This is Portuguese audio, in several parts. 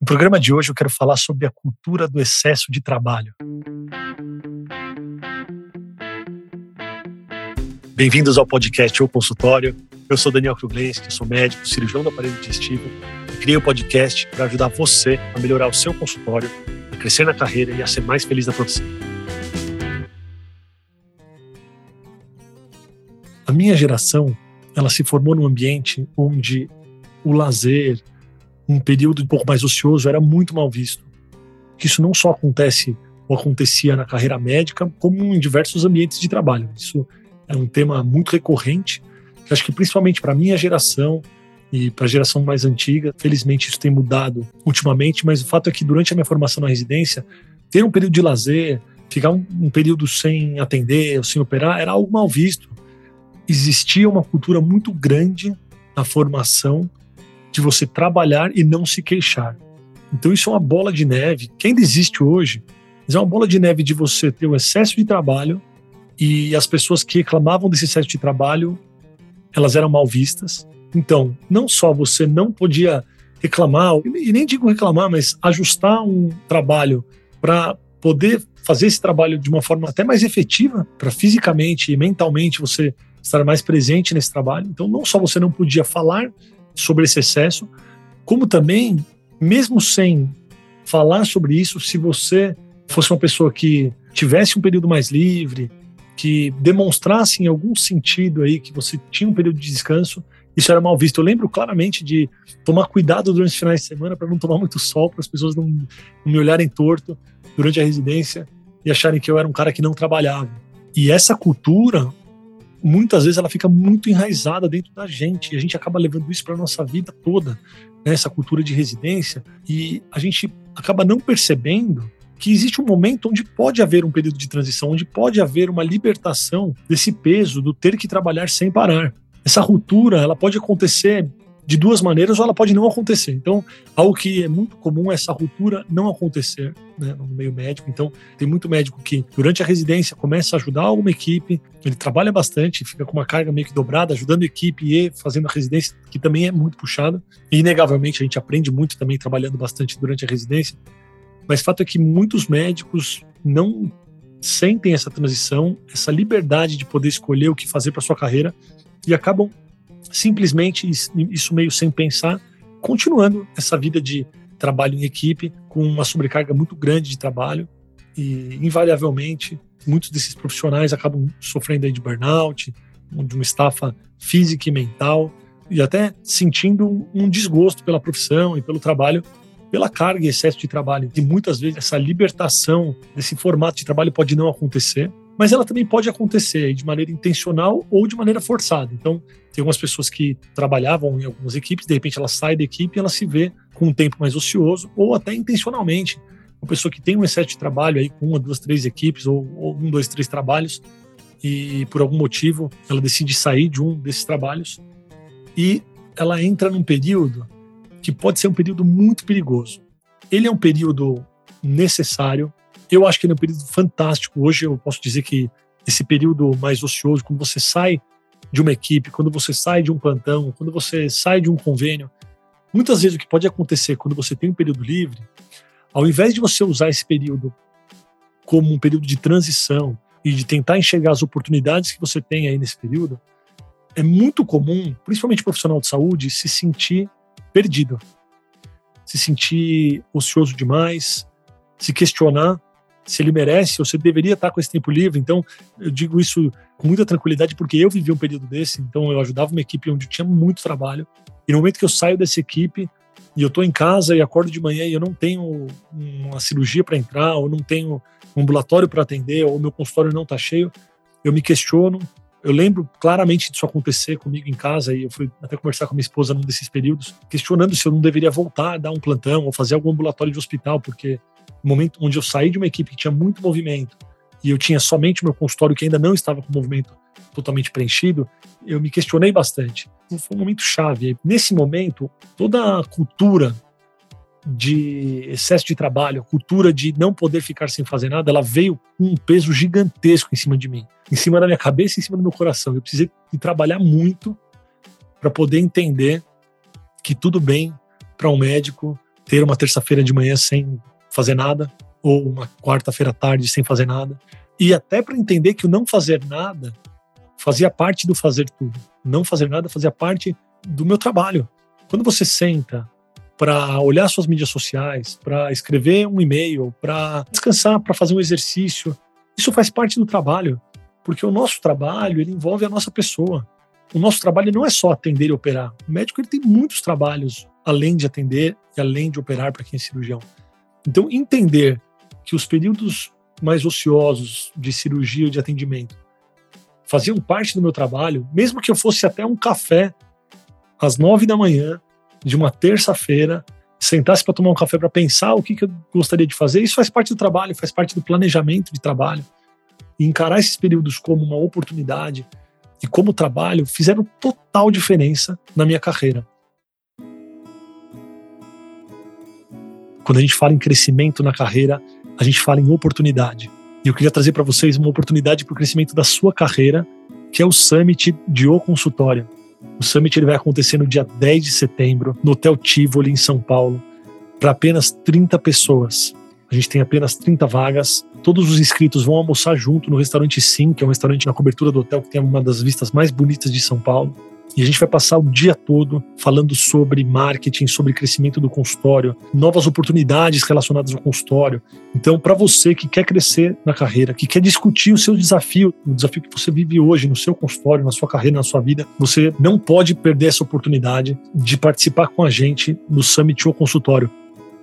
No programa de hoje eu quero falar sobre a cultura do excesso de trabalho. Bem-vindos ao podcast ou consultório. Eu sou Daniel Kruglenski, sou médico, cirurgião do aparelho digestivo e criei o um podcast para ajudar você a melhorar o seu consultório, a crescer na carreira e a ser mais feliz na profissão. A minha geração, ela se formou num ambiente onde o lazer, um período um pouco mais ocioso era muito mal visto. Isso não só acontece ou acontecia na carreira médica, como em diversos ambientes de trabalho. Isso é um tema muito recorrente, que acho que principalmente para a minha geração e para a geração mais antiga, felizmente isso tem mudado ultimamente, mas o fato é que durante a minha formação na residência, ter um período de lazer, ficar um, um período sem atender, sem operar, era algo mal visto. Existia uma cultura muito grande na formação de você trabalhar e não se queixar. Então isso é uma bola de neve que ainda existe hoje, mas é uma bola de neve de você ter o excesso de trabalho e as pessoas que reclamavam desse excesso de trabalho, elas eram mal vistas. Então, não só você não podia reclamar, e nem digo reclamar, mas ajustar um trabalho para poder fazer esse trabalho de uma forma até mais efetiva, para fisicamente e mentalmente você estar mais presente nesse trabalho. Então, não só você não podia falar sobre esse excesso, como também, mesmo sem falar sobre isso, se você fosse uma pessoa que tivesse um período mais livre, que demonstrasse em algum sentido aí que você tinha um período de descanso, isso era mal visto. Eu lembro claramente de tomar cuidado durante os finais de semana para não tomar muito sol, para as pessoas não, não, me olharem torto durante a residência e acharem que eu era um cara que não trabalhava. E essa cultura muitas vezes ela fica muito enraizada dentro da gente e a gente acaba levando isso para nossa vida toda, né? essa cultura de residência e a gente acaba não percebendo que existe um momento onde pode haver um período de transição, onde pode haver uma libertação desse peso do ter que trabalhar sem parar. Essa ruptura, ela pode acontecer de duas maneiras ou ela pode não acontecer. Então, algo que é muito comum é essa ruptura não acontecer né, no meio médico. Então, tem muito médico que durante a residência começa a ajudar alguma equipe, ele trabalha bastante, fica com uma carga meio que dobrada, ajudando a equipe e fazendo a residência, que também é muito puxada. E, inegavelmente, a gente aprende muito também trabalhando bastante durante a residência. Mas fato é que muitos médicos não sentem essa transição, essa liberdade de poder escolher o que fazer para sua carreira e acabam simplesmente isso meio sem pensar, continuando essa vida de trabalho em equipe com uma sobrecarga muito grande de trabalho e invariavelmente muitos desses profissionais acabam sofrendo de burnout, de uma estafa física e mental e até sentindo um desgosto pela profissão e pelo trabalho pela carga e excesso de trabalho. E muitas vezes essa libertação desse formato de trabalho pode não acontecer mas ela também pode acontecer de maneira intencional ou de maneira forçada. Então, tem algumas pessoas que trabalhavam em algumas equipes, de repente ela sai da equipe e ela se vê com um tempo mais ocioso, ou até intencionalmente. Uma pessoa que tem um excesso de trabalho aí com uma, duas, três equipes, ou, ou um, dois, três trabalhos, e por algum motivo ela decide sair de um desses trabalhos e ela entra num período que pode ser um período muito perigoso. Ele é um período necessário, eu acho que ele é um período fantástico. Hoje eu posso dizer que esse período mais ocioso, quando você sai de uma equipe, quando você sai de um plantão, quando você sai de um convênio, muitas vezes o que pode acontecer quando você tem um período livre, ao invés de você usar esse período como um período de transição e de tentar enxergar as oportunidades que você tem aí nesse período, é muito comum, principalmente profissional de saúde, se sentir perdido, se sentir ocioso demais, se questionar se ele merece ou se deveria estar com esse tempo livre. Então, eu digo isso com muita tranquilidade porque eu vivi um período desse, então eu ajudava uma equipe onde tinha muito trabalho. E no momento que eu saio dessa equipe e eu estou em casa e acordo de manhã e eu não tenho uma cirurgia para entrar, ou não tenho um ambulatório para atender, ou meu consultório não está cheio, eu me questiono. Eu lembro claramente disso acontecer comigo em casa e eu fui até conversar com minha esposa num desses períodos, questionando se eu não deveria voltar dar um plantão ou fazer algum ambulatório de hospital, porque momento onde eu saí de uma equipe que tinha muito movimento e eu tinha somente meu consultório que ainda não estava com movimento totalmente preenchido, eu me questionei bastante. Foi um momento chave. Nesse momento, toda a cultura de excesso de trabalho, a cultura de não poder ficar sem fazer nada, ela veio com um peso gigantesco em cima de mim, em cima da minha cabeça em cima do meu coração. Eu precisei trabalhar muito para poder entender que tudo bem para um médico ter uma terça-feira de manhã sem fazer nada, ou uma quarta-feira à tarde sem fazer nada. E até para entender que o não fazer nada fazia parte do fazer tudo. Não fazer nada fazia parte do meu trabalho. Quando você senta para olhar suas mídias sociais, para escrever um e-mail, para descansar, para fazer um exercício, isso faz parte do trabalho, porque o nosso trabalho ele envolve a nossa pessoa. O nosso trabalho não é só atender e operar. O médico ele tem muitos trabalhos além de atender e além de operar para quem é cirurgião. Então, entender que os períodos mais ociosos de cirurgia de atendimento faziam parte do meu trabalho, mesmo que eu fosse até um café às nove da manhã de uma terça-feira, sentasse para tomar um café para pensar o que, que eu gostaria de fazer, isso faz parte do trabalho, faz parte do planejamento de trabalho. E encarar esses períodos como uma oportunidade e como trabalho fizeram total diferença na minha carreira. Quando a gente fala em crescimento na carreira, a gente fala em oportunidade. E eu queria trazer para vocês uma oportunidade para o crescimento da sua carreira, que é o Summit de O Consultório. O Summit ele vai acontecer no dia 10 de setembro, no Hotel Tivoli, em São Paulo, para apenas 30 pessoas. A gente tem apenas 30 vagas. Todos os inscritos vão almoçar junto no restaurante Sim, que é um restaurante na cobertura do hotel que tem uma das vistas mais bonitas de São Paulo. E a gente vai passar o dia todo falando sobre marketing, sobre crescimento do consultório, novas oportunidades relacionadas ao consultório. Então, para você que quer crescer na carreira, que quer discutir o seu desafio, o desafio que você vive hoje no seu consultório, na sua carreira, na sua vida, você não pode perder essa oportunidade de participar com a gente no Summit ou Consultório.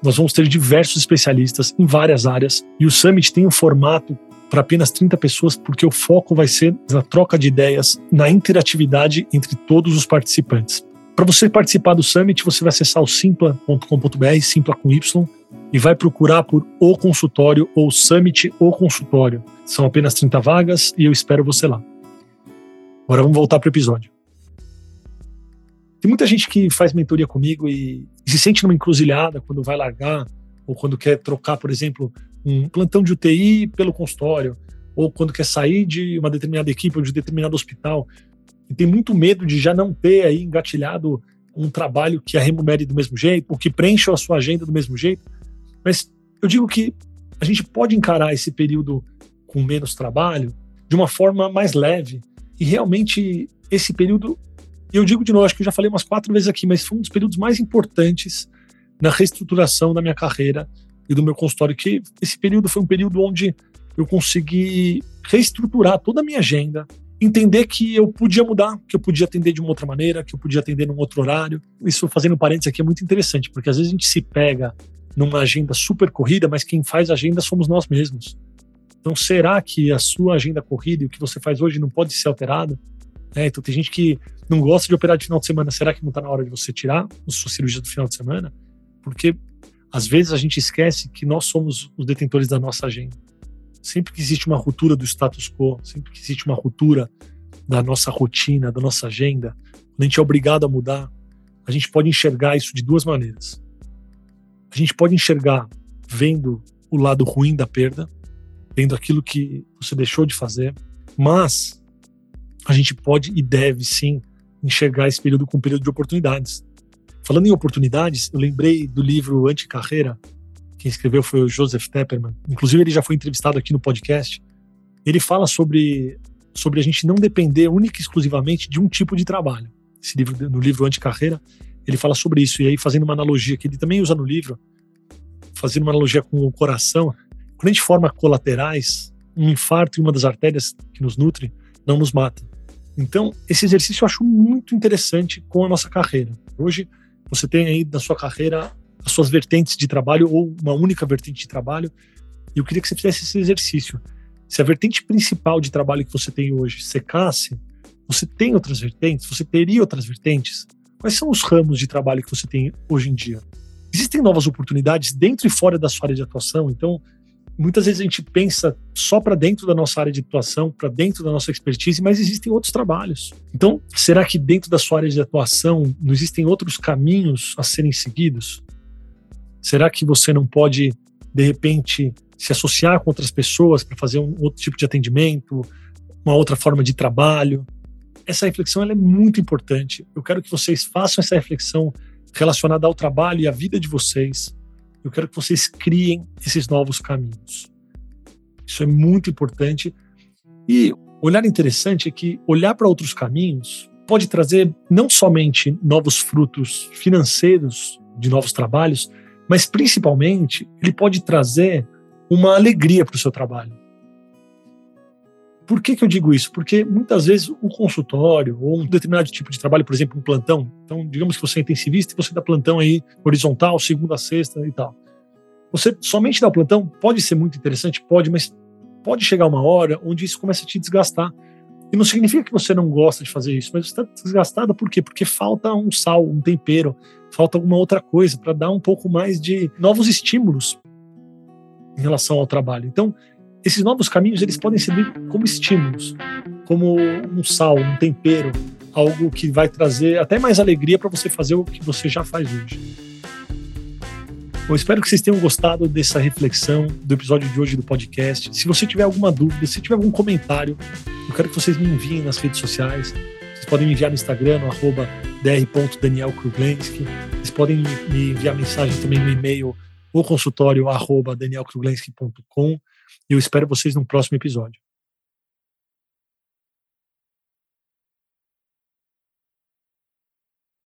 Nós vamos ter diversos especialistas em várias áreas e o Summit tem um formato para apenas 30 pessoas, porque o foco vai ser na troca de ideias, na interatividade entre todos os participantes. Para você participar do Summit, você vai acessar o simpla.com.br, simpla com Y, e vai procurar por O Consultório ou Summit O Consultório. São apenas 30 vagas e eu espero você lá. Agora vamos voltar para o episódio. Tem muita gente que faz mentoria comigo e, e se sente numa encruzilhada quando vai largar ou quando quer trocar, por exemplo, um plantão de UTI pelo consultório, ou quando quer sair de uma determinada equipe ou de determinado hospital, e tem muito medo de já não ter aí engatilhado um trabalho que a remunere do mesmo jeito, ou que preencha a sua agenda do mesmo jeito. Mas eu digo que a gente pode encarar esse período com menos trabalho de uma forma mais leve. E realmente esse período, eu digo de novo, acho que eu já falei umas quatro vezes aqui, mas foi um dos períodos mais importantes na reestruturação da minha carreira e do meu consultório, que esse período foi um período onde eu consegui reestruturar toda a minha agenda, entender que eu podia mudar, que eu podia atender de uma outra maneira, que eu podia atender num outro horário. Isso, fazendo parênteses aqui, é muito interessante, porque às vezes a gente se pega numa agenda super corrida, mas quem faz agenda somos nós mesmos. Então, será que a sua agenda corrida e o que você faz hoje não pode ser alterado? É, então, tem gente que não gosta de operar de final de semana. Será que não está na hora de você tirar a sua cirurgia do final de semana? Porque às vezes a gente esquece que nós somos os detentores da nossa agenda. Sempre que existe uma ruptura do status quo, sempre que existe uma ruptura da nossa rotina, da nossa agenda, quando a gente é obrigado a mudar, a gente pode enxergar isso de duas maneiras. A gente pode enxergar vendo o lado ruim da perda, vendo aquilo que você deixou de fazer, mas a gente pode e deve sim enxergar esse período como um período de oportunidades. Falando em oportunidades, eu lembrei do livro Anticarreira. Quem escreveu foi o Joseph Tepperman. Inclusive, ele já foi entrevistado aqui no podcast. Ele fala sobre, sobre a gente não depender única e exclusivamente de um tipo de trabalho. Esse livro, no livro Anticarreira, ele fala sobre isso. E aí, fazendo uma analogia que ele também usa no livro, fazendo uma analogia com o coração, quando a gente forma colaterais, um infarto em uma das artérias que nos nutre não nos mata. Então, esse exercício eu acho muito interessante com a nossa carreira. Hoje, você tem aí na sua carreira as suas vertentes de trabalho ou uma única vertente de trabalho. E eu queria que você fizesse esse exercício. Se a vertente principal de trabalho que você tem hoje secasse, você tem outras vertentes? Você teria outras vertentes? Quais são os ramos de trabalho que você tem hoje em dia? Existem novas oportunidades dentro e fora da sua área de atuação, então muitas vezes a gente pensa só para dentro da nossa área de atuação, para dentro da nossa expertise, mas existem outros trabalhos. Então, será que dentro da sua área de atuação não existem outros caminhos a serem seguidos? Será que você não pode, de repente, se associar com outras pessoas para fazer um outro tipo de atendimento, uma outra forma de trabalho? Essa reflexão é muito importante. Eu quero que vocês façam essa reflexão relacionada ao trabalho e à vida de vocês. Eu quero que vocês criem esses novos caminhos. Isso é muito importante. E olhar interessante é que olhar para outros caminhos pode trazer não somente novos frutos financeiros de novos trabalhos, mas principalmente ele pode trazer uma alegria para o seu trabalho. Por que, que eu digo isso? Porque muitas vezes o consultório ou um determinado tipo de trabalho, por exemplo, um plantão, então digamos que você é intensivista e você dá plantão aí horizontal, segunda a sexta e tal. Você somente dar o plantão pode ser muito interessante, pode, mas pode chegar uma hora onde isso começa a te desgastar. E não significa que você não gosta de fazer isso, mas você está desgastada por quê? Porque falta um sal, um tempero, falta alguma outra coisa para dar um pouco mais de novos estímulos em relação ao trabalho. Então, esses novos caminhos eles podem servir como estímulos, como um sal, um tempero, algo que vai trazer até mais alegria para você fazer o que você já faz hoje. Eu espero que vocês tenham gostado dessa reflexão do episódio de hoje do podcast. Se você tiver alguma dúvida, se tiver algum comentário, eu quero que vocês me enviem nas redes sociais. Vocês podem me enviar no Instagram, no arroba. Vocês podem me enviar mensagem também no e-mail ou consultório arroba. Eu espero vocês no próximo episódio.